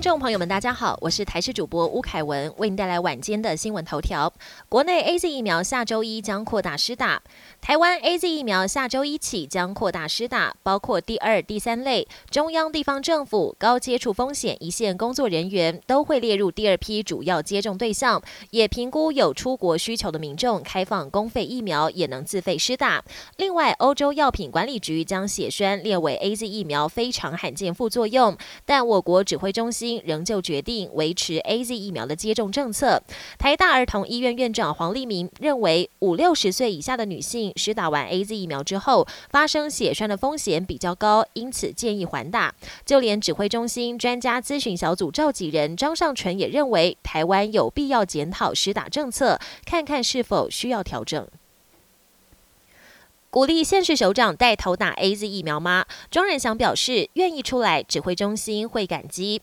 听众朋友们，大家好，我是台视主播吴凯文，为您带来晚间的新闻头条。国内 A Z 疫苗下周一将扩大施打，台湾 A Z 疫苗下周一起将扩大施打，包括第二、第三类中央地方政府高接触风险一线工作人员都会列入第二批主要接种对象，也评估有出国需求的民众开放公费疫苗也能自费施打。另外，欧洲药品管理局将血栓列为 A Z 疫苗非常罕见副作用，但我国指挥中心。仍旧决定维持 A Z 疫苗的接种政策。台大儿童医院院长黄立明认为，五六十岁以下的女性施打完 A Z 疫苗之后，发生血栓的风险比较高，因此建议缓打。就连指挥中心专家咨询小组召集人张尚淳也认为，台湾有必要检讨施打政策，看看是否需要调整。鼓励县市首长带头打 A Z 疫苗吗？庄仁祥表示愿意出来，指挥中心会感激。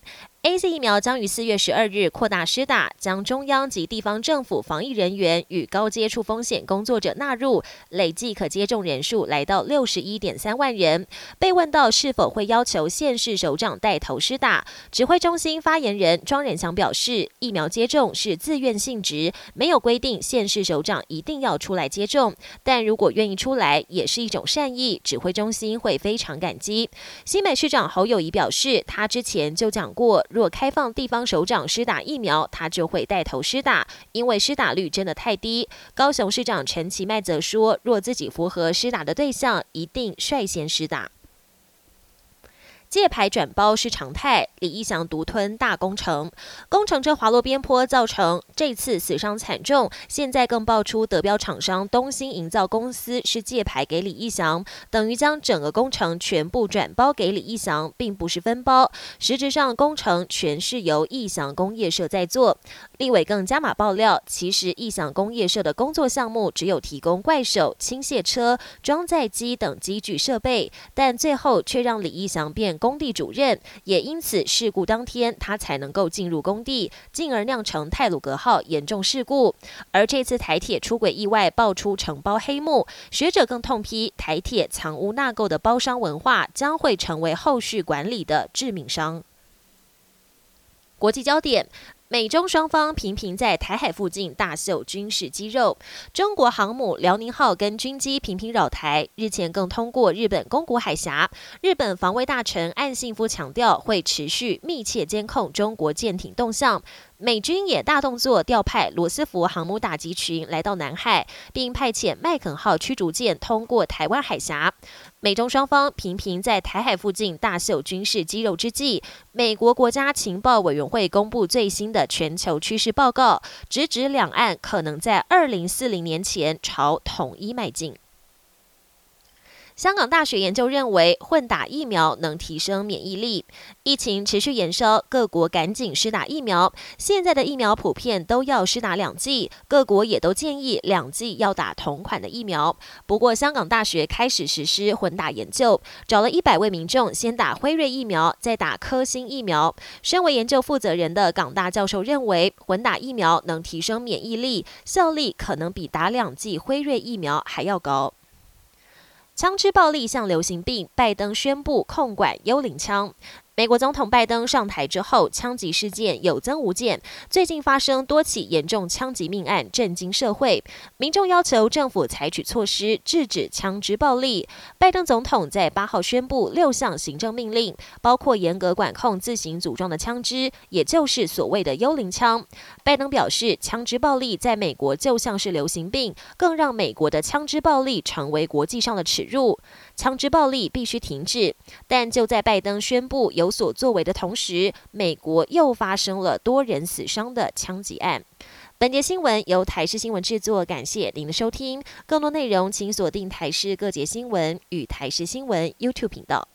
A Z 疫苗将于四月十二日扩大施打，将中央及地方政府防疫人员与高接触风险工作者纳入，累计可接种人数来到六十一点三万人。被问到是否会要求县市首长带头施打，指挥中心发言人庄仁祥表示，疫苗接种是自愿性质，没有规定县市首长一定要出来接种，但如果愿意出来，也是一种善意，指挥中心会非常感激。新北市长侯友谊表示，他之前就讲过。若开放地方首长施打疫苗，他就会带头施打，因为施打率真的太低。高雄市长陈其迈则说，若自己符合施打的对象，一定率先施打。借牌转包是常态，李义祥独吞大工程，工程车滑落边坡，造成这次死伤惨重。现在更爆出德标厂商东兴营造公司是借牌给李义祥，等于将整个工程全部转包给李义祥，并不是分包。实质上工程全是由义祥工业社在做。立委更加码爆料，其实义祥工业社的工作项目只有提供怪手、倾卸车、装载机等机具设备，但最后却让李义祥变。工地主任也因此事故当天，他才能够进入工地，进而酿成泰鲁格号严重事故。而这次台铁出轨意外爆出承包黑幕，学者更痛批台铁藏污纳垢的包商文化将会成为后续管理的致命伤。国际焦点。美中双方频频在台海附近大秀军事肌肉，中国航母辽宁号跟军机频频扰台，日前更通过日本宫古海峡。日本防卫大臣岸信夫强调，会持续密切监控中国舰艇动向。美军也大动作调派罗斯福航母打击群来到南海，并派遣麦肯号驱逐舰通过台湾海峡。美中双方频频在台海附近大秀军事肌肉之际，美国国家情报委员会公布最新的全球趋势报告，直指两岸可能在二零四零年前朝统一迈进。香港大学研究认为，混打疫苗能提升免疫力。疫情持续延烧，各国赶紧施打疫苗。现在的疫苗普遍都要施打两剂，各国也都建议两剂要打同款的疫苗。不过，香港大学开始实施混打研究，找了一百位民众先打辉瑞疫苗，再打科兴疫苗。身为研究负责人的港大教授认为，混打疫苗能提升免疫力，效力可能比打两剂辉瑞疫苗还要高。枪支暴力像流行病，拜登宣布控管幽灵枪。美国总统拜登上台之后，枪击事件有增无减。最近发生多起严重枪击命案，震惊社会。民众要求政府采取措施制止枪支暴力。拜登总统在八号宣布六项行政命令，包括严格管控自行组装的枪支，也就是所谓的幽灵枪。拜登表示，枪支暴力在美国就像是流行病，更让美国的枪支暴力成为国际上的耻辱。枪支暴力必须停止。但就在拜登宣布有所作为的同时，美国又发生了多人死伤的枪击案。本节新闻由台视新闻制作，感谢您的收听。更多内容请锁定台视各节新闻与台视新闻 YouTube 频道。